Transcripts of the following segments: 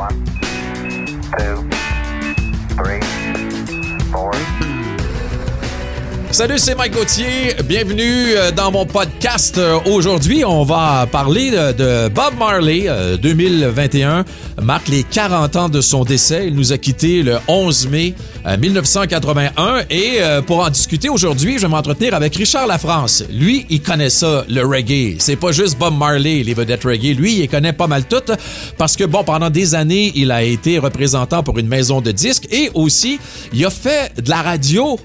One, two, three, Salut, c'est Mike Gauthier. Bienvenue euh, dans mon podcast. Euh, Aujourd'hui, on va parler de, Bob Marley. Euh, 2021 marque les 40 ans de son décès. Il nous a quittés le 11 mai euh, 1981. Et euh, pour en discuter aujourd'hui, je vais m'entretenir avec Richard Lafrance. Lui, il connaît ça, le reggae. C'est pas juste Bob Marley, les vedettes reggae. Lui, il connaît pas mal toutes parce que, bon, pendant des années, il a été représentant pour une maison de disques et aussi, il a fait de la radio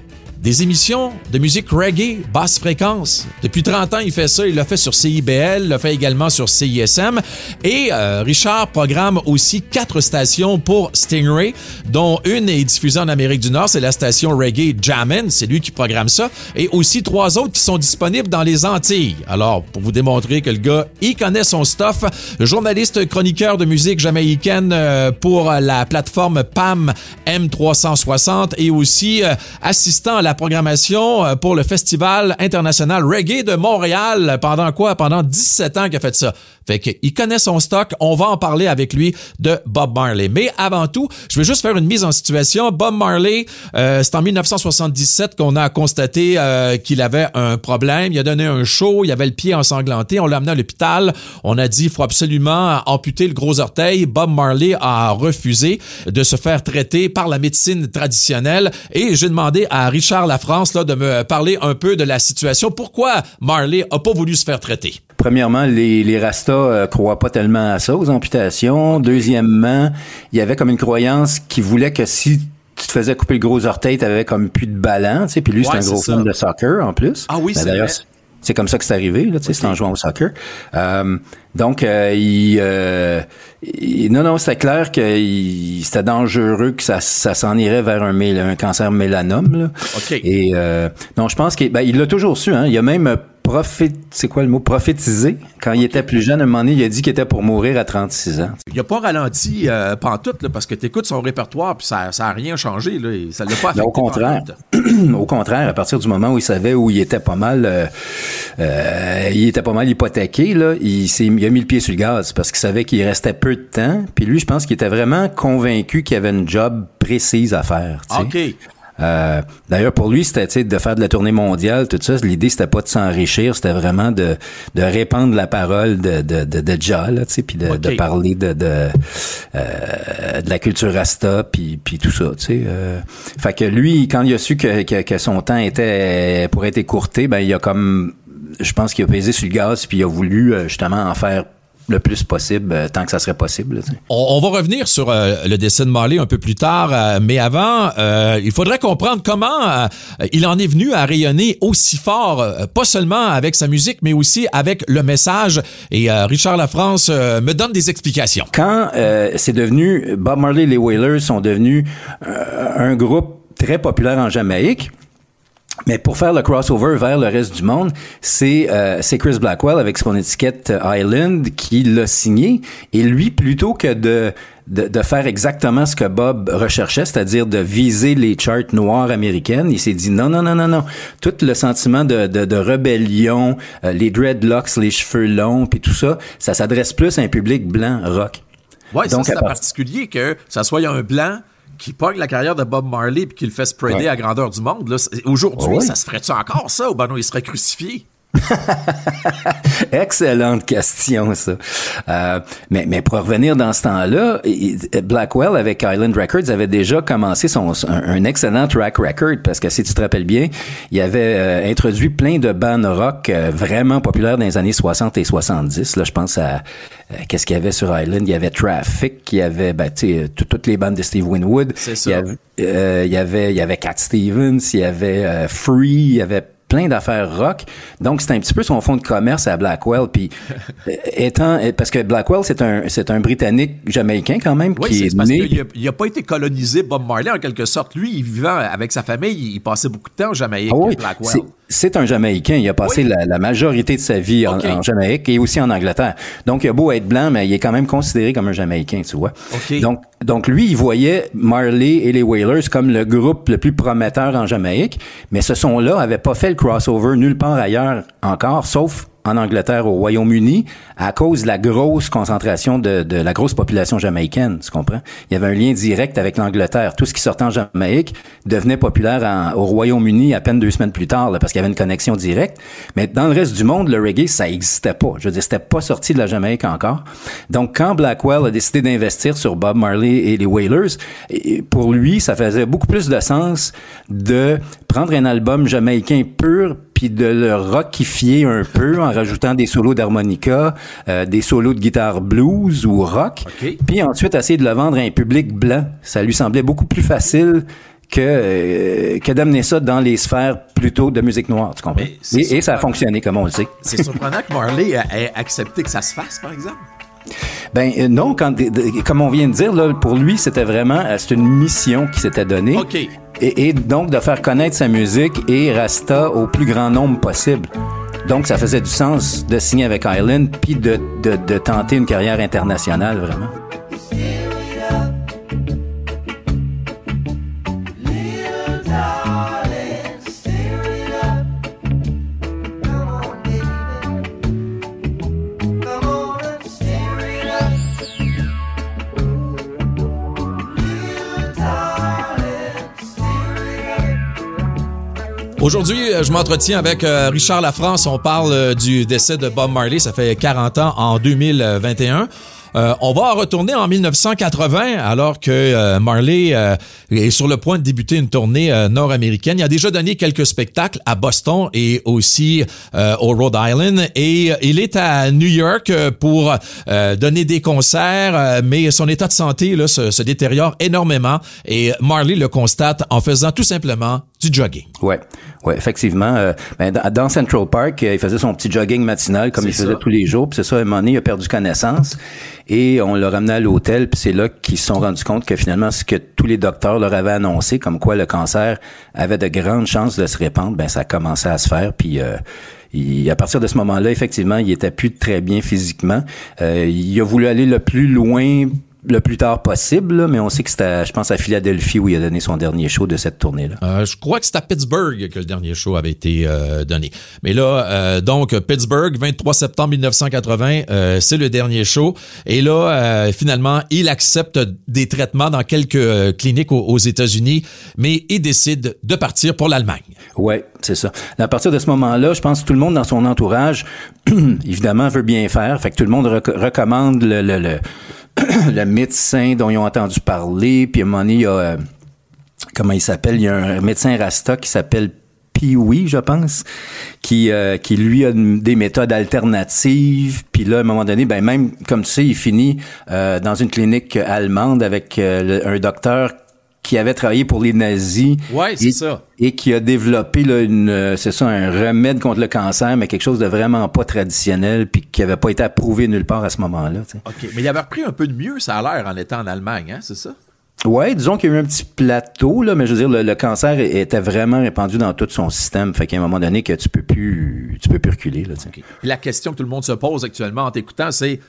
des émissions de musique reggae, basse fréquence. Depuis 30 ans, il fait ça. Il l'a fait sur CIBL, l'a fait également sur CISM. Et euh, Richard programme aussi quatre stations pour Stingray, dont une est diffusée en Amérique du Nord. C'est la station Reggae Jammin'. C'est lui qui programme ça. Et aussi trois autres qui sont disponibles dans les Antilles. Alors, pour vous démontrer que le gars, il connaît son stuff, journaliste chroniqueur de musique jamaïcaine euh, pour la plateforme PAM M360 et aussi euh, assistant à la programmation euh, pour le Festival international reggae de Montréal pendant quoi? Pendant 17 ans qu'il a fait ça. Fait qu'il connaît son stock. On va en parler avec lui de Bob Marley. Mais avant tout, je veux juste faire une mise en situation. Bob Marley, euh, c'est en 1977 qu'on a constaté euh, qu'il avait un problème. Il a donné un show, il avait le pied ensanglanté. On l'a amené à l'hôpital. On a dit il faut absolument amputer le gros orteil. Bob Marley a refusé de se faire traiter par la médecine traditionnelle. Et j'ai demandé à Richard Lafrance là, de me parler un peu de la situation. Pourquoi Marley a pas voulu se faire traiter? Premièrement, les, les Rastas euh, croient pas tellement à ça, aux amputations. Deuxièmement, il y avait comme une croyance qui voulait que si tu te faisais couper le gros orteil, t'avais comme plus de ballon, tu sais. Puis lui, c'est un gros fan de soccer en plus. Ah oui, Ben, c'est d'ailleurs, vrai. c'est- C'est comme ça que c'est arrivé, là, tu sais, c'est en jouant au soccer. Euh, donc, euh, il, euh, il- non, non, c'était clair que il- c'était dangereux que ça, ça s'en irait vers un, cancer mélanome. Là. OK. Et euh, non, je pense qu'il ben, il l'a toujours su. Hein. Il a même c'est quoi le mot, prophétisé. Quand il était plus jeune, à un moment donné, il a dit qu'il était pour mourir à 36 ans. Il a pas ralenti euh, pantoute, là, parce que tu écoutes son répertoire, puis ça n'a rien changé. Là, et ça l'a pas affecté. Au contraire, au contraire, à partir du moment où il savait où il était pas mal, euh, euh, il était pas mal hypothéqué là, il s'est, il a mis le pied sur le gaz parce qu'il savait qu'il restait peu de temps. Puis lui, je pense qu'il était vraiment convaincu qu'il y avait une job précise à faire. OK. Euh, D'ailleurs, pour lui, c'était de faire de la tournée mondiale, tout ça. L'idée, c'était pas de s'enrichir, c'était vraiment de, de répandre la parole de, de, de, de Ja, là, puis de, de parler de, de, euh, de la culture Rasta, puis, puis tout ça, sais. Euh, fait que lui, quand il a su que, que, que son temps était pour être écourté, ben il a comme, je pense qu'il a pesé sur le gaz, puis il a voulu euh, justement en faire le plus possible, euh, tant que ça serait possible. On, on va revenir sur euh, le décès de Marley un peu plus tard, euh, mais avant, il faudrait comprendre comment il en est venu à rayonner aussi fort, pas seulement avec sa musique, mais aussi avec le message. Et Richard Lafrance me donne des explications. quand c'est devenu Bob Marley et les Wailers sont devenus un groupe très populaire en Jamaïque. Mais pour faire le crossover vers le reste du monde, c'est euh, c'est Chris Blackwell avec son étiquette Island qui l'a signé. Et lui, plutôt que de, de, de faire exactement ce que Bob recherchait, c'est-à-dire de viser les charts noires américaines, il s'est dit non, non, non, non, non. Tout le sentiment de, de, de rébellion, euh, les dreadlocks, les cheveux longs, puis tout ça, ça s'adresse plus à un public blanc rock. Ouais, ça Donc, c'est part- particulier que ça soit un blanc qui pogne la carrière de Bob Marley puis qui le fait spreader Ouais. à grandeur du monde. là. Aujourd'hui, Ouais. ça se ferait-tu encore ça ou ben non, il serait crucifié? Excellente question, ça. Euh, mais, mais pour revenir dans ce temps-là, Blackwell avec Island Records avait déjà commencé son, un, un excellent track record parce que si tu te rappelles bien, il avait euh, introduit plein de bands rock euh, vraiment populaires dans les années 60 et 70. Là, je pense à qu'est-ce qu'il y avait sur Island? Il y avait Traffic, il y avait ben, toutes les bandes de Steve Winwood. C'est ça. Il y avait, il y avait, il y avait Cat Stevens, il y avait Free, il y avait plein d'affaires rock. Donc, c'est un petit peu son fond de commerce à Blackwell. Puis, euh, étant, parce que Blackwell, c'est un, c'est un Britannique jamaïcain quand même Oui, qui est parce né. il a pas été colonisé, Bob Marley, en quelque sorte. Lui, il vivait avec sa famille, il passait beaucoup de temps en Jamaïque, Ah oui, Blackwell. C'est- un Jamaïcain. Il a passé Oui. la, la majorité de sa vie en, Jamaïque et aussi en Angleterre. Donc, il a beau être blanc, mais il est quand même considéré comme un Jamaïcain, tu vois. Ok. Donc, donc, lui, il voyait Marley et les Wailers comme le groupe le plus prometteur en Jamaïque, mais ce son-là avait pas fait le crossover nulle part ailleurs encore, sauf en Angleterre, au Royaume-Uni, à cause de la grosse concentration de, de, la grosse population jamaïcaine, tu comprends? Il y avait un lien direct avec l'Angleterre. Tout ce qui sortait en Jamaïque devenait populaire au Royaume-Uni à peine deux semaines plus tard, là, parce qu'il y avait une connexion directe. Mais dans le reste du monde, le reggae, ça existait pas. Je veux dire, c'était pas sorti de la Jamaïque encore. Donc, quand Blackwell a décidé d'investir sur Bob Marley et les Wailers, pour lui, ça faisait beaucoup plus de sens de prendre un album jamaïcain pur puis de le rockifier un peu en rajoutant des solos d'harmonica, euh, des solos de guitare blues ou rock, puis ensuite essayer de le vendre à un public blanc. Ça lui semblait beaucoup plus facile que, euh, que d'amener ça dans les sphères plutôt de musique noire, tu comprends? Et, ça a fonctionné, comme on le sait. C'est surprenant que Marley ait accepté que ça se fasse, par exemple. Ben euh, non, quand, comme on vient de dire, là, pour lui, c'était vraiment c'est une mission qui s'était donnée. Et, donc de faire connaître sa musique et Rasta au plus grand nombre possible. Donc, ça faisait du sens de signer avec Island puis de, de, de tenter une carrière internationale, vraiment. Aujourd'hui, euh, je m'entretiens avec euh, Richard Lafrance. On parle euh, du décès de Bob Marley. Ça fait 40 ans en 2021. Euh, on va retourner en 1980 alors que Marley est sur le point de débuter une tournée nord-américaine. Il a déjà donné quelques spectacles à Boston et aussi au Rhode Island et il est à New York pour donner des concerts, mais son état de santé là, se détériore énormément et Marley le constate en faisant tout simplement du jogging. Ouais, ouais, effectivement. ben, dans Central Park, il faisait son petit jogging matinal comme il faisait tous les jours. Puis c'est ça, un moment donné, il a perdu connaissance. Et on l'a ramené à l'hôtel, puis c'est là qu'ils se sont rendus compte que finalement, ce que tous les docteurs leur avaient annoncé, comme quoi le cancer avait de grandes chances de se répandre, ben ça a commencé à se faire. Puis euh, à partir de ce moment-là, effectivement, il était plus très bien physiquement. Euh, il a voulu aller le plus loin le plus tard possible, mais on sait que c'était, je pense, à Philadelphie où il a donné son dernier show de cette tournée-là. Euh, je crois que c'est à Pittsburgh que le dernier show avait été euh, donné. Mais là, euh, donc, Pittsburgh, 23 septembre 1980, euh, c'est le dernier show. Et là, finalement, il accepte des traitements dans quelques cliniques aux, États-Unis, mais il décide de partir pour l'Allemagne. Ouais, c'est ça. À partir de ce moment-là, je pense que tout le monde dans son entourage, évidemment, veut bien faire. Fait que tout le monde recommande le, le, le le médecin dont ils ont entendu parler, puis à un moment donné, il y a, euh, comment il s'appelle, il y a un médecin Rasta qui s'appelle Pee-Wee, je pense, qui, euh, qui lui a des méthodes alternatives. Puis là, à un moment donné, ben même, comme tu sais, il finit euh, dans une clinique allemande avec un docteur qui avait travaillé pour les nazis. Ouais, c'est ça. Et qui a développé là, une, euh, c'est ça, un remède contre le cancer, mais quelque chose de vraiment pas traditionnel, puis qui avait pas été approuvé nulle part à ce moment-là. Ok, mais il avait repris un peu de mieux, ça a l'air, en étant en Allemagne, hein, c'est ça? Ouais, disons qu'il y a eu un petit plateau là, mais je veux dire le, cancer était vraiment répandu dans tout son système, fait qu'à un moment donné que tu peux plus, tu peux plus reculer là. La question que tout le monde se pose actuellement en t'écoutant, c'est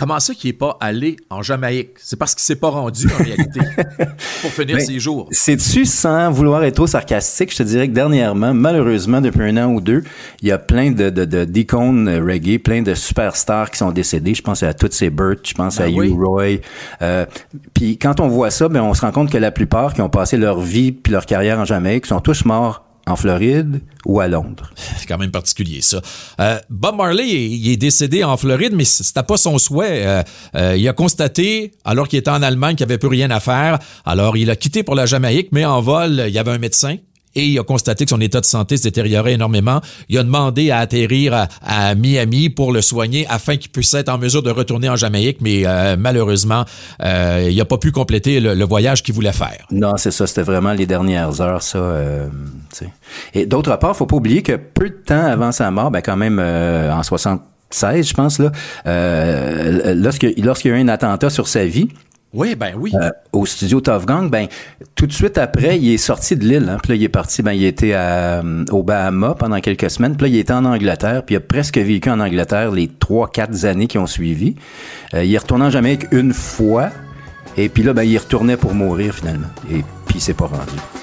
Comment ça qu'il n'est pas allé en Jamaïque? C'est parce qu'il s'est pas rendu, en réalité, pour finir ses jours. C'est-tu, sans vouloir être trop sarcastique, je te dirais que dernièrement, malheureusement, depuis un an ou deux, il y a plein de, de, d'icônes reggae, plein de superstars qui sont décédés. Je pense à Tootsie Burt, je pense ben à Hugh Roy. Euh, puis quand on voit ça, ben, on se rend compte que la plupart qui ont passé leur vie puis leur carrière en Jamaïque sont tous morts en Floride ou à Londres. C'est quand même particulier, ça. Euh, Bob Marley, est décédé en Floride, mais c'était pas son souhait. Euh, euh, il a constaté, alors qu'il était en Allemagne, qu'il avait plus rien à faire. Alors, il a quitté pour la Jamaïque, mais en vol, il y avait un médecin et il a constaté que son état de santé se détériorait énormément. Il a demandé à atterrir à, Miami pour le soigner afin qu'il puisse être en mesure de retourner en Jamaïque, mais euh, malheureusement, euh, il n'a pas pu compléter le, voyage qu'il voulait faire. Non, c'est ça, c'était vraiment les dernières heures, ça. Euh, et d'autre part, faut pas oublier que peu de temps avant sa mort, ben quand même en 76, je pense là, lorsqu'il lorsqu'il y a eu un attentat sur sa vie, oui, ben oui. Euh, au studio Tough Gang, ben tout de suite après, il est sorti de l'île. Hein, puis là, il est parti, ben il était à, euh, au Bahama pendant quelques semaines. Puis là, il était en Angleterre. Puis il a presque vécu en Angleterre les trois, quatre années qui ont suivi. Euh, il est retourné en Jamaïque une fois. Et puis là, ben il retournait pour mourir finalement. Et puis il s'est pas rendu.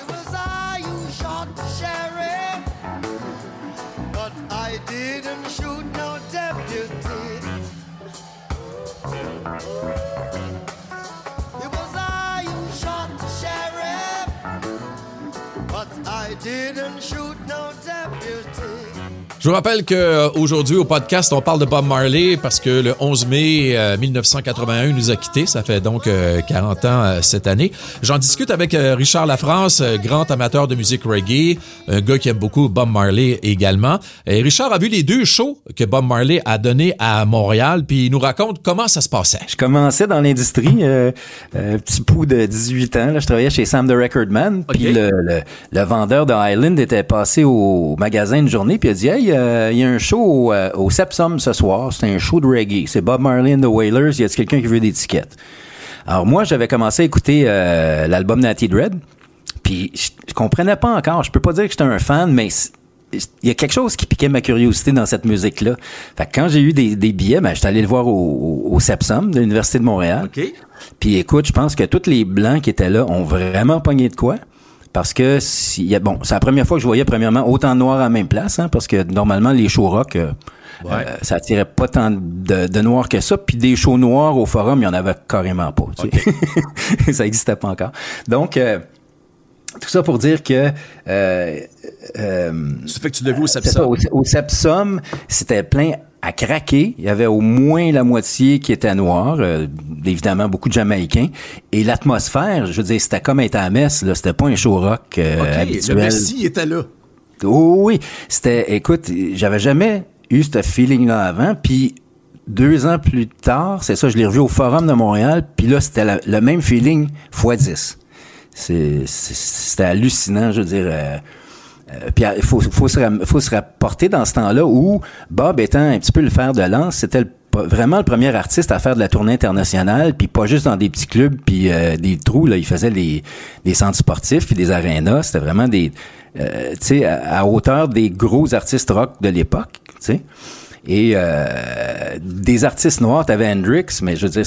Je vous rappelle qu'aujourd'hui au podcast, on parle de Bob Marley parce que le 11 mai euh, 1981, il nous a quittés. Ça fait donc euh, 40 ans euh, cette année. J'en discute avec euh, Richard Lafrance, euh, grand amateur de musique reggae, un gars qui aime beaucoup Bob Marley également. Et Richard a vu les deux shows que Bob Marley a donnés à Montréal, puis il nous raconte comment ça se passait. Je commençais dans l'industrie, euh, euh, petit pou de 18 ans. Là, je travaillais chez Sam the Record Man. Puis le, le vendeur de Highland était passé au magasin une journée puis il a dit Hey, euh, il y a un show au, euh, au Sepsum ce soir. C'est un show de reggae. C'est Bob Marley and the Wailers. Y a quelqu'un qui veut des tickets? Alors moi, j'avais commencé à écouter euh, l'album Natty Dread. Puis je, je comprenais pas encore. Je peux pas dire que j'étais un fan, mais il y a quelque chose qui piquait ma curiosité dans cette musique-là. Fait que quand j'ai eu des, des billets, ben, j'étais allé le voir au, au, au Sepsum de l'Université de Montréal. Puis écoute, je pense que tous les blancs qui étaient là ont vraiment pogné de quoi. Parce que si, bon, c'est la première fois que je voyais premièrement autant de noirs à la même place, hein, parce que normalement les shows rock, euh, Ouais. euh, ça attirait pas tant de, de noirs que ça. Puis des shows noirs au forum, il y en avait carrément pas. tu sais. ça existait pas encore. Donc euh, tout ça pour dire que euh, euh, Ça fait que tu vu au Sepsum. au, au Sepsum, c'était plein à craquer. Il y avait au moins la moitié qui était noire, euh, évidemment beaucoup de Jamaïcains. Et l'atmosphère, je veux dire, c'était comme être à la messe. Là, c'était pas un show rock euh, OK, habituel. le Messie était là. Oh oui, c'était. Écoute, j'avais jamais eu ce feeling-là avant. Puis deux ans plus tard, c'est ça, je l'ai revu au Forum de Montréal. Puis là, c'était la- le même feeling x 10. C'est, c'est- c'était hallucinant, je veux dire. euh, euh, puis il faut, faut, se, faut se rapporter dans ce temps-là où Bob étant un petit peu le fer de lance, c'était vraiment le premier artiste à faire de la tournée internationale, puis pas juste dans des petits clubs, puis euh, des trous. Là, il faisait les, des centres sportifs, puis des arénas. C'était vraiment des, euh, tu sais, à, à hauteur des gros artistes rock de l'époque, tu sais. Et euh, des artistes noirs, t'avais Hendrix, mais je veux dire,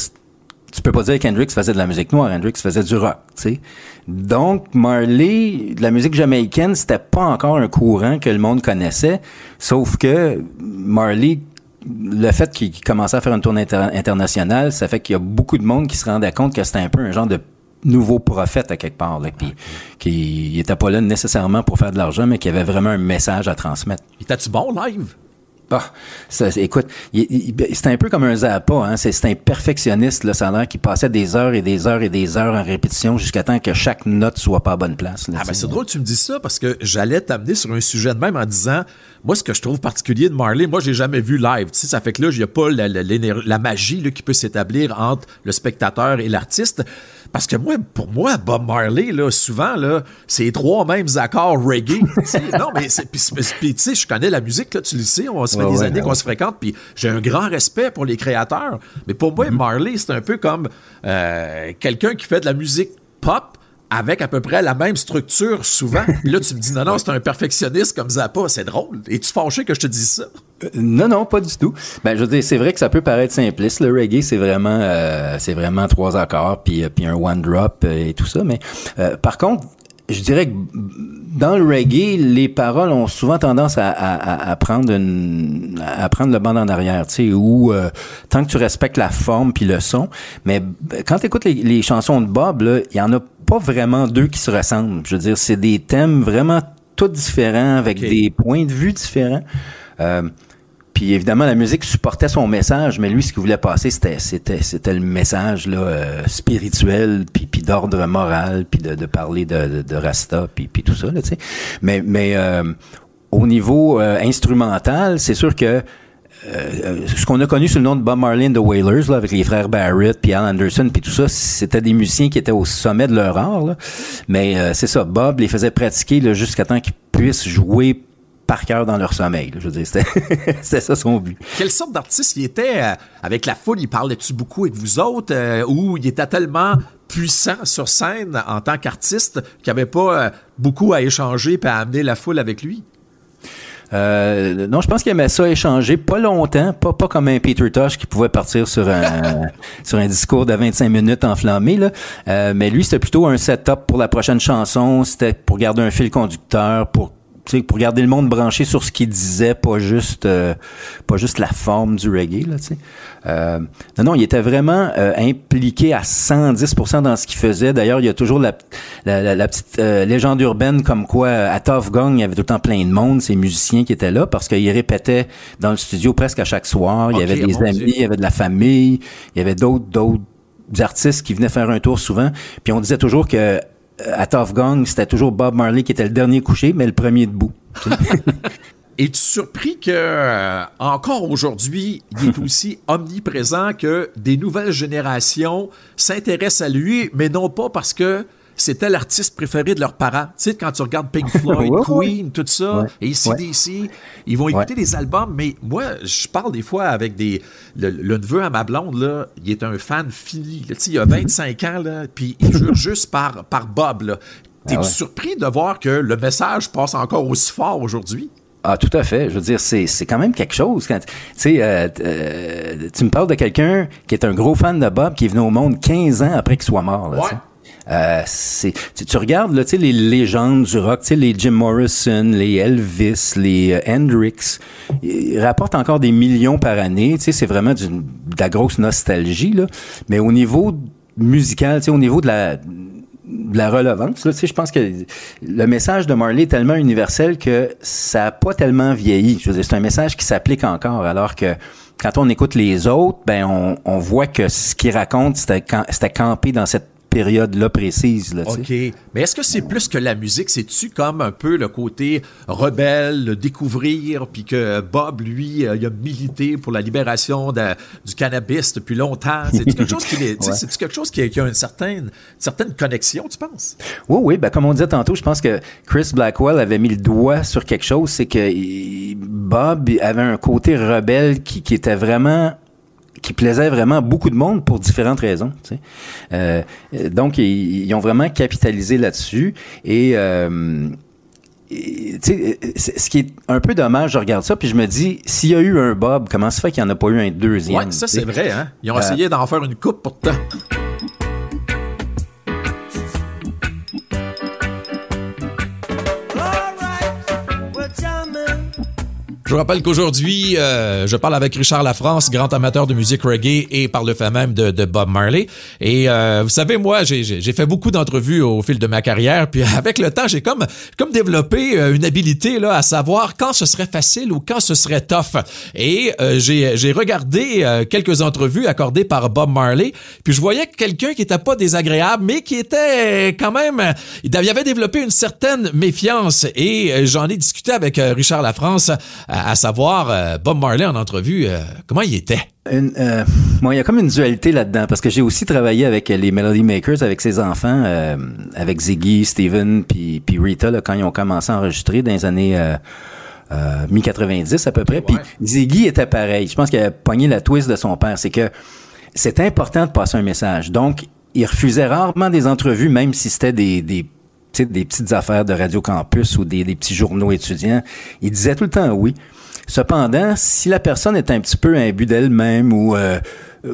tu peux pas dire qu'Hendrix faisait de la musique noire, Hendrix faisait du rock, tu sais. Donc Marley, de la musique jamaïcaine, c'était pas encore un courant que le monde connaissait, sauf que Marley le fait qu'il commençait à faire une tournée inter- internationale, ça fait qu'il y a beaucoup de monde qui se rendait compte que c'était un peu un genre de nouveau prophète à quelque part, là, puis qu'il était pas là nécessairement pour faire de l'argent, mais qu'il avait vraiment un message à transmettre. Était-tu bon live? Ah, ça, écoute, c'est un peu comme un Zappa, hein. C'est, un perfectionniste, là, ça a l'air qui passait des heures et des heures et des heures en répétition jusqu'à temps que chaque note soit pas à bonne place. là, Ah ben c'est drôle que tu me dis ça parce que j'allais t'amener sur un sujet de même en disant moi ce que je trouve particulier de Marley, moi j'ai jamais vu live, tu sais ça fait que là il y a pas la, la- l'éner- la magie là, qui peut s'établir entre le spectateur et l'artiste parce que moi pour moi Bob Marley là souvent là c'est les trois mêmes accords reggae, non mais c'est puis, tu sais je connais la musique là tu le sais, on se fait Ouais, des ouais, années ouais. qu'on se fréquente puis j'ai un grand respect pour les créateurs, mais pour Mm-hmm. moi Marley c'est un peu comme euh, quelqu'un qui fait de la musique pop avec à peu près la même structure souvent. Puis là, tu me dis, non, non, c'est un perfectionniste comme Zappa. C'est drôle. Es-tu fâché que je te dise ça? Euh, Non, non, pas du tout. Ben, je veux dire, c'est vrai que ça peut paraître simpliste. Le reggae, c'est vraiment, euh, c'est vraiment trois accords, puis, euh, puis un one drop euh, et tout ça. Mais euh, par contre, je dirais que dans le reggae, les paroles ont souvent tendance à, à, à- prendre une, à prendre le banc en arrière, tu sais, où euh, tant que tu respectes la forme puis le son. Mais quand tu écoutes les, les chansons de Bob, il y en a pas vraiment deux qui se ressemblent. Je veux dire, c'est des thèmes vraiment tous différents avec des points de vue différents. Euh, puis évidemment, la musique supportait son message, mais lui, ce qu'il voulait passer, c'était c'était c'était le message là euh, spirituel, puis d'ordre moral, puis de, parler de, Rasta, puis puis tout ça là. Mais euh, au niveau euh, instrumental, c'est sûr que ce qu'on a connu sous le nom de Bob Marley the Wailers, là, avec les frères Barrett, puis Al Anderson, puis tout ça, c'était des musiciens qui étaient au sommet de leur art. Mais c'est ça, Bob les faisait pratiquer là, jusqu'à temps qu'ils puissent jouer par cœur dans leur sommeil. là. Je veux dire, c'était ça son but. Quelle sorte d'artiste il était euh, avec la foule? Il parlait-tu beaucoup avec vous autres? euh, ou il était tellement puissant sur scène en tant qu'artiste qu'il n'y avait pas euh, beaucoup à échanger et à amener la foule avec lui? Euh, non, je pense qu'il aimait ça échanger, pas longtemps, pas, pas comme un Peter Tosh qui pouvait partir sur un, sur un discours de 25 minutes enflammé, là. Euh, mais lui, c'était plutôt un setup pour la prochaine chanson, c'était pour garder un fil conducteur, pour pour garder le monde branché sur ce qu'il disait, pas juste, euh, pas juste la forme du reggae, là. Euh, non, non, il était vraiment euh, impliqué à 110% dans ce qu'il faisait. D'ailleurs, il y a toujours la, la, la- la petite euh, légende urbaine comme quoi à Tough Gong, il y avait tout le temps plein de monde, ces musiciens qui étaient là, parce qu'il répétait dans le studio presque à chaque soir. Il y avait des amis, Dieu. il y avait de la famille, il y avait d'autres, d'autres artistes qui venaient faire un tour souvent. Puis on disait toujours que à Tough Gong, c'était toujours Bob Marley qui était le dernier couché, mais le premier debout. Es-tu surpris que euh, encore aujourd'hui, il est aussi omniprésent que des nouvelles générations s'intéressent à lui, mais non pas parce que c'était l'artiste préféré de leurs parents. Tu sais, quand tu regardes Pink Floyd. Queen, tout ça, et CDC, ils vont écouter des albums, mais moi, je parle des fois avec des... Le, le neveu à ma blonde, là, il est un fan fini. là. Tu sais, il a 25 ans, là, puis il jure juste par, par Bob, là. T'es-tu Ah ouais. surpris de voir que le message passe encore aussi fort aujourd'hui? Ah, tout à fait. Je veux dire, c'est, c'est quand même quelque chose. Quand, tu sais, euh, euh, tu me parles de quelqu'un qui est un gros fan de Bob, qui est venu au monde 15 ans après qu'il soit mort. Là, Ouais. Euh, c'est, tu, regardes là, tu les légendes du rock, tu les Jim Morrison, les Elvis, les euh, Hendrix, ils rapportent encore des millions par année. Tu sais, c'est vraiment du- de la grosse nostalgie. Là. Mais au niveau musical, tu sais, au niveau de la de la relevance. Là, tu sais, je pense que le message de Marley est tellement universel que ça n'a pas tellement vieilli. Je veux dire, c'est un message qui s'applique encore, alors que quand on écoute les autres, ben on, on voit que ce qu'ils racontent, c'était, c'était campé dans cette période-là précise. Là. OK. Mais est-ce que c'est plus que la musique? C'est-tu comme un peu le côté rebelle, le découvrir, puis que Bob, lui, euh, il a milité pour la libération de- du cannabis depuis longtemps? C'est-tu quelque chose qui, est- tu sais, Ouais. c'est-tu quelque chose qui a, qui a une certaine, certaine connexion, tu penses? Oui, oui, ben comme on disait tantôt, je pense que Chris Blackwell avait mis le doigt sur quelque chose, c'est que Bob avait un côté rebelle qui, qui était vraiment qui plaisait vraiment à beaucoup de monde pour différentes raisons. tu sais. Euh, euh, donc, ils, ils ont vraiment capitalisé là-dessus. Et, euh, et, ce qui est un peu dommage, je regarde ça, puis je me dis, s'il y a eu un Bob, comment se fait qu'il n'y en a pas eu un deuxième? Ouais, ça, c'est vrai, hein? Ils ont Euh, essayé d'en faire une coupe pourtant. Je rappelle qu'aujourd'hui, euh, je parle avec Richard Lafrance, grand amateur de musique reggae et par le fait même de, de Bob Marley. Et euh, vous savez, moi, j'ai- fait beaucoup d'entrevues au fil de ma carrière, puis avec le temps, j'ai comme comme développé euh, une habilité là à savoir quand ce serait facile ou quand ce serait tough. Et euh, j'ai regardé euh, quelques entrevues accordées par Bob Marley, puis je voyais quelqu'un qui était pas désagréable, mais qui était quand même, il avait développé une certaine méfiance. Et euh, j'en ai discuté avec Richard Lafrance, à, savoir euh, Bob Marley en entrevue, euh, comment il était? Une, euh, bon, il y a comme une dualité là-dedans parce que j'ai aussi travaillé avec les Melody Makers, avec ses enfants, euh, avec Ziggy, Steven, puis puis Rita là, quand ils ont commencé à enregistrer dans les années euh, euh, mi-90 à peu près. Puis Ziggy était pareil. Je pense qu'il a pogné la twist de son père. C'est que c'est important de passer un message. Donc, il refusait rarement des entrevues, même si c'était des, des des petites affaires de Radio Campus ou des, petits journaux étudiants. Il disait tout le temps oui. Cependant, si la personne est un petit peu imbue d'elle-même ou euh,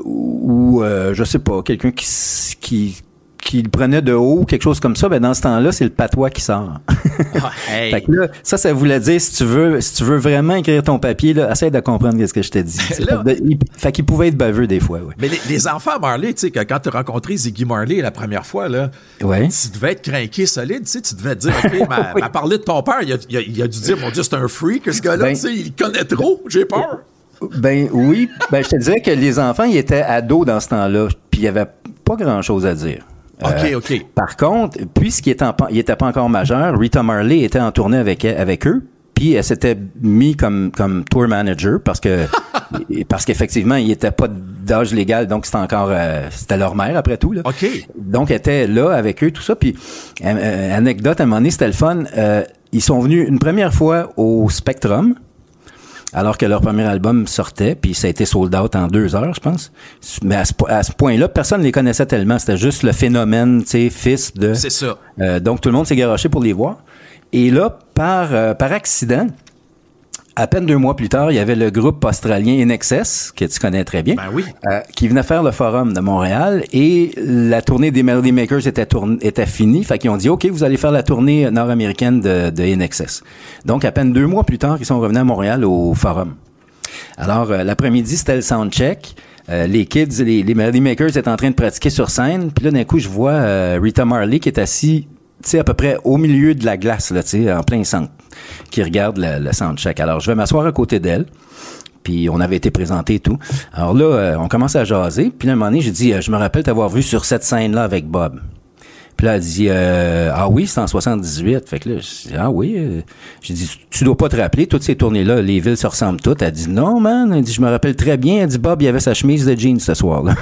ou euh, je sais pas, quelqu'un qui qui le prenait de haut, quelque chose comme ça, ben dans ce temps-là, c'est le patois qui sort. hey. Fait que là, ça, ça voulait dire si tu veux, si tu veux vraiment écrire ton papier, là, essaie de comprendre ce que je te dis. Là- Fait que il- fait qu'il pouvait être baveux des fois, ouais. Mais les, les enfants Marley, tu sais, que quand tu as rencontré Ziggy Marley la première fois, là, Ouais. tu devais être craqué solide, tu sais, tu devais te dire, OK, m'a parlé de ton père, il a, il a- il a dû dire, mon Dieu, c'est un freak, ce gars-là, Ben- tu sais, il connaît trop, j'ai peur. Ben oui, ben je te dirais que les enfants, ils étaient ados dans ce temps-là, puis il y avait pas grand-chose à dire. OK, Euh, OK. Par contre, puisqu'il était, en- il était pas encore majeur, Rita Marley était en tournée avec, avec eux, puis elle s'était mis comme, comme tour manager parce que parce qu'effectivement, il était pas d'âge légal, donc c'était encore euh, c'était leur mère après tout. Là. OK. Donc, elle était là avec eux, tout ça. Puis, euh, anecdote, à un moment donné, c'était le fun. ils sont venus une première fois au Spectrum, alors que leur premier album sortait, puis ça a été sold out en deux heures, je pense. Mais à ce, po- à ce point-là, personne ne les connaissait tellement. C'était juste le phénomène, tu sais, fils de... C'est ça. Euh, donc, tout le monde s'est garoché pour les voir. Et là, par, euh, par accident, À peine deux mois plus tard, il y avait le groupe australien InXS, que tu connais très bien, Ben oui. euh, qui venait faire le forum de Montréal et la tournée des Melody Makers était, finie. Fait qu'ils ont dit, OK, vous allez faire la tournée nord-américaine de, de. Donc, à peine deux mois plus tard, ils sont revenus à Montréal au forum. Alors, euh, l'après-midi, c'était le soundcheck. Euh, les kids, les, les Melody Makers étaient en train de pratiquer sur scène. Puis là, d'un coup, je vois euh, Rita Marley qui est assis, tu sais, à peu près au milieu de la glace, là, tu sais, en plein centre, qui regarde le, le soundcheck. Alors, je vais m'asseoir à côté d'elle. Puis on avait été présenté et tout. Alors là, euh, on commence à jaser. Puis là, à un moment donné, j'ai dit, euh, je me rappelle t'avoir vu sur cette scène-là avec Bob. Puis là, elle dit, euh, ah oui, c'est en 78. Fait que là, je dis, ah oui. J'ai dit, tu dois pas te rappeler, toutes ces tournées-là, les villes se ressemblent toutes. Elle dit, non, man. Elle dit, je me rappelle très bien. Elle dit, Bob, il avait sa chemise de jeans ce soir-là.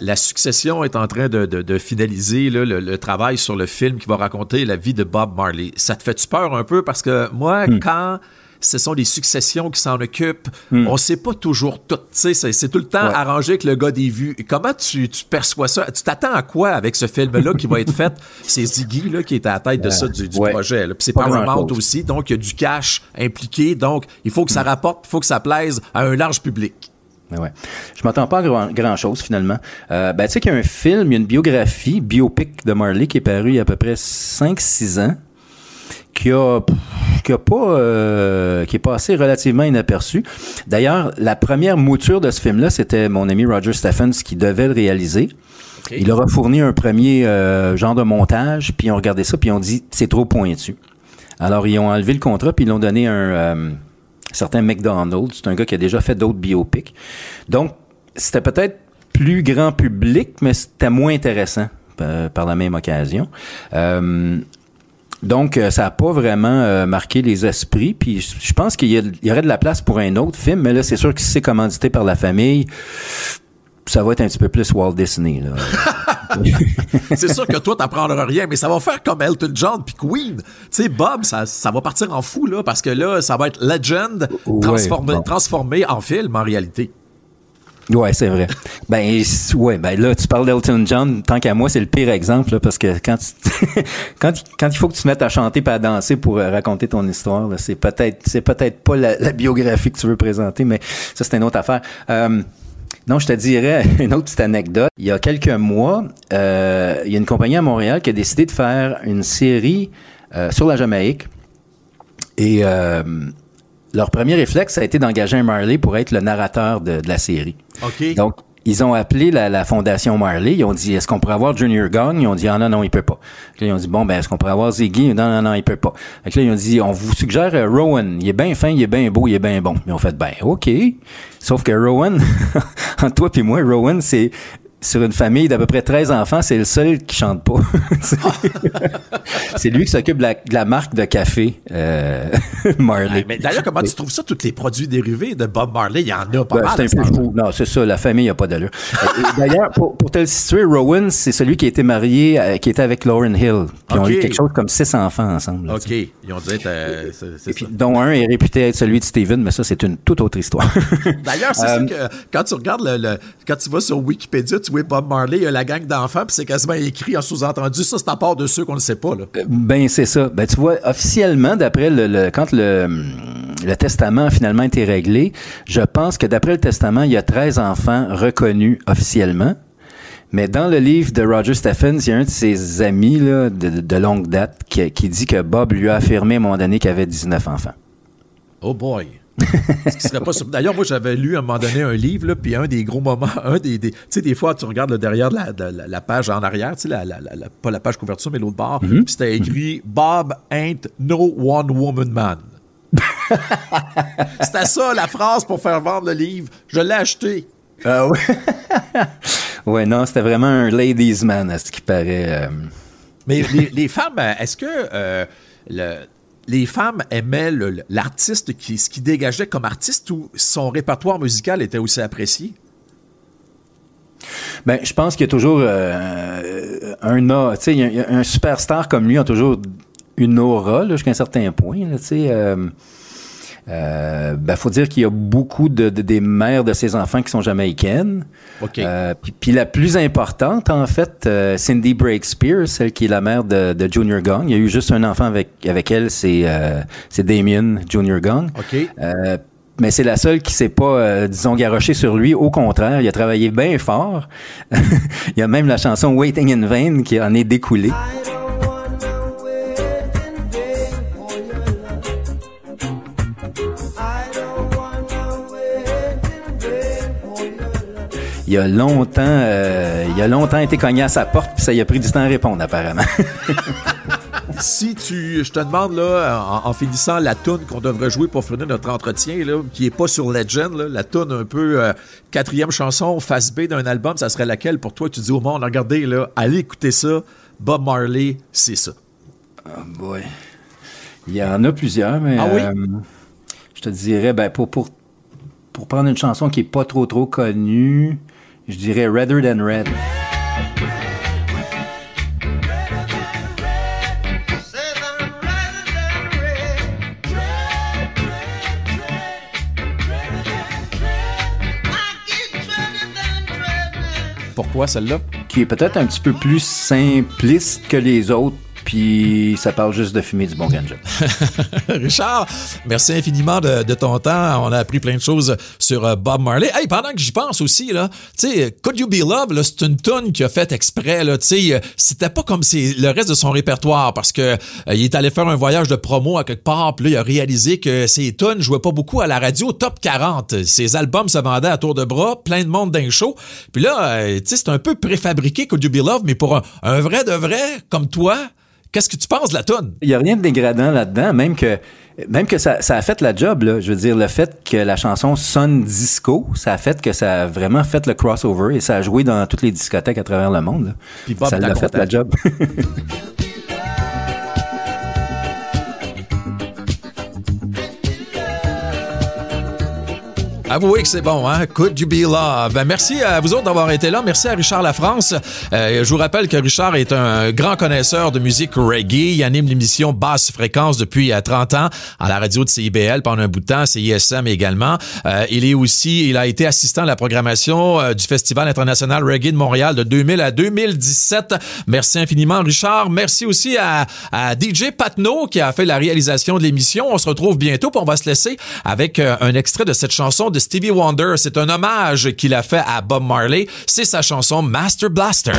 La succession est en train de, de- de finaliser là, le, le travail sur le film qui va raconter la vie de Bob Marley. Ça te fait-tu peur un peu? Parce que moi, quand ce sont les successions qui s'en occupent, on sait pas toujours tout. Tu sais, C'est c'est tout le temps Ouais. arrangé avec le gars des vues. Comment tu, tu perçois ça? Tu t'attends à quoi avec ce film-là qui va être fait? C'est Ziggy là, qui est à la tête de ça, du, du ouais. projet. là. Puis c'est Paramount aussi, donc il y a du cash impliqué. Donc, il faut que ça rapporte, il faut que ça plaise à un large public. Mais ouais. Je m'attends pas à grand, grand chose finalement. Euh, ben, tu sais qu'il y a un film, il y a une biographie, biopic de Marley qui est paru il y a à peu près 5-6 ans, qui a, qui a pas, euh, qui est passé relativement inaperçu. D'ailleurs, la première mouture de ce film-là, c'était mon ami Roger Stephens qui devait le réaliser. Il leur a fourni un premier euh, genre de montage, puis ils ont regardé ça, puis ils ont dit c'est trop pointu. Alors ils ont enlevé le contrat, puis ils l'ont donné un euh, certain McDonald. C'est un gars qui a déjà fait d'autres biopics. Donc c'était peut-être plus grand public, mais c'était moins intéressant euh, par la même occasion. Euh, donc, euh, ça n'a pas vraiment marqué les esprits. Puis, je pense qu'il y, y aurait de la place pour un autre film, mais là, c'est sûr que si c'est commandité par la famille, ça va être un petit peu plus Walt Disney. Là. c'est sûr que toi, t'apprendras rien, mais ça va faire comme Elton John puis Queen. Tu sais, Bob, ça, ça va partir en fou, là, parce que là, ça va être Legend Ouais, transformé, bon. transformé en film, en réalité. Ouais, c'est vrai. Ben, ouais, ben là, tu parles d'Elton John. Tant qu'à moi, c'est le pire exemple, là, parce que quand tu, quand, quand il faut que tu te mettes à chanter pas à danser pour euh, raconter ton histoire, c'est peut-être, c'est peut-être pas la, la biographie que tu veux présenter, mais ça, c'est une autre affaire. Euh, non, je te dirais une autre petite anecdote. Il y a quelques mois, euh, il y a une compagnie à Montréal qui a décidé de faire une série euh, sur la Jamaïque. Et euh, leur premier réflexe, ça a été d'engager un Marley pour être le narrateur de, de la série. OK. Donc, ils ont appelé la, la fondation Marley. Ils ont dit, est-ce qu'on pourrait avoir Junior Gong? Ils ont dit, ah non, non, il peut pas. Puis là, ils ont dit, bon, ben, est-ce qu'on pourrait avoir Ziggy? Non, non, non, il peut pas. Fait que là, ils ont dit, on vous suggère euh, Rowan. Il est bien fin, il est bien beau, il est bien bon. Mais on fait, ben, OK. Sauf que Rowan, entre toi et moi, Rowan, c'est sur une famille d'à peu près 13 enfants, c'est le seul qui chante pas. C'est- lui qui s'occupe de la, de la marque de café, euh, Marley. Mais d'ailleurs, comment tu trouves ça, tous les produits dérivés de Bob Marley? Il y en a pas Ben, mal. c'est un peu fou. Non, c'est ça, la famille n'a pas d'allure. D'ailleurs, pour, pour te le situer, Rowan, c'est celui qui a été marié, euh, qui était avec Lauren Hill. Puis ils ont eu quelque chose comme six enfants ensemble. là, OK. tu sais. Ils ont dit, euh, c'est c'est Et puis, dont un est réputé être celui de Steven, mais ça, c'est une toute autre histoire. D'ailleurs, c'est Euh, ça que quand tu regardes le, le- quand tu vas sur Wikipédia, tu Bob Marley, il y a la gang d'enfants, puis c'est quasiment écrit en sous-entendu. Ça, c'est à part de ceux qu'on ne sait pas. Là. Ben c'est ça. Ben tu vois, officiellement, d'après le, le- quand le, le testament a finalement été réglé, je pense que d'après le testament, il y a 13 enfants reconnus officiellement. Mais dans le livre de Roger Stephens, il y a un de ses amis là, de, de longue date qui, qui dit que Bob lui a affirmé à un moment donné qu'il avait 19 enfants. Oh boy. Ce qui serait pas sur- D'ailleurs, moi, j'avais lu à un moment donné un livre, là, puis un des gros moments, un des. des- Tu sais, des fois, tu regardes le derrière de la, de la- la page en arrière, tu sais, la, pas la page couverture, mais l'autre bord, puis c'était écrit Bob ain't no one woman man. c'était ça, la phrase pour faire vendre le livre. Je l'ai acheté. Ah ouais? ouais, non, c'était vraiment un ladies man, à ce qui paraît. euh. Mais les, les femmes, est-ce que euh, le- les femmes aimaient l'artiste, qui, ce qui dégageait comme artiste ou son répertoire musical était aussi apprécié? Ben, je pense qu'il y a toujours euh, un tu sais, un superstar comme lui a toujours une aura jusqu'à un certain point. Sais, euh, ben, faut dire qu'il y a beaucoup de, de- des mères de ses enfants qui sont jamaïcaines. OK. Euh, puis, puis la plus importante, en fait, euh, Cindy Breakspear, celle qui est la mère de, de Junior Gong. Il y a eu juste un enfant avec, avec elle, c'est euh, c'est Damien Junior Gong. OK. Euh, mais c'est la seule qui s'est pas, euh, disons, garoché sur lui. Au contraire, il a travaillé bien fort. il y a même la chanson Waiting in Vain qui en est découlée. Il a longtemps, euh, il a longtemps été cogné à sa porte, puis ça y a pris du temps à répondre apparemment. Si tu, je te demande là, en, en finissant la tune qu'on devrait jouer pour finir notre entretien, là, qui est pas sur Legend, là, la tune un peu euh, quatrième chanson, face B d'un album, ça serait laquelle pour toi? Tu dis au monde, regardez là, allez écouter ça, Bob Marley, c'est ça. Boy. Il y en a plusieurs, mais Ah oui? euh, je te dirais, ben, pour, pour, pour prendre une chanson qui est pas trop trop connue, je dirais Redder Than Red. Says I'm rather than red. Pourquoi celle-là? qui est peut-être un petit peu plus simpliste que les autres, puis ça parle juste de fumer du bon ganja. Richard, merci infiniment de, ton temps. On a appris plein de choses sur euh, Bob Marley. Hey, pendant que j'y pense aussi, là, tu sais, Could You Be Love, c'est une tune qu'il a faite exprès, là, tu sais, euh, c'était pas comme c'est le reste de son répertoire parce que euh, il est allé faire un voyage de promo à quelque part, puis là, il a réalisé que ses tunes jouaient pas beaucoup à la radio top 40. Ses albums se vendaient à tour de bras, plein de monde d'un show. Puis là, tu sais, c'est un peu préfabriqué Could You Be Love, mais pour un vrai de vrai comme toi, qu'est-ce que tu penses de la tune? Il y a rien de dégradant là-dedans, même que même que ça, ça a fait la job là. Je veux dire le fait que la chanson sonne disco, ça a fait que ça a vraiment fait le crossover et ça a joué dans toutes les discothèques à travers le monde. là. Puis Bob ça l'a l'a fait la job. Avouez que c'est bon, hein? Could you be love? Ben, merci à vous autres d'avoir été là. Merci à Richard Lafrance. Euh, je vous rappelle que Richard est un grand connaisseur de musique reggae. Il anime l'émission Basse Fréquence depuis euh, 30 ans à la radio de CIBL pendant un bout de temps, CISM également. Euh, il est aussi, il a été assistant à la programmation euh, du Festival international reggae de Montréal de 2000 à 2017. Merci infiniment, Richard. Merci aussi à, DJ Patno qui a fait la réalisation de l'émission. On se retrouve bientôt, puis on va se laisser avec euh, un extrait de cette chanson Stevie Wonder. C'est un hommage qu'il a fait à Bob Marley. C'est sa chanson Master Blaster.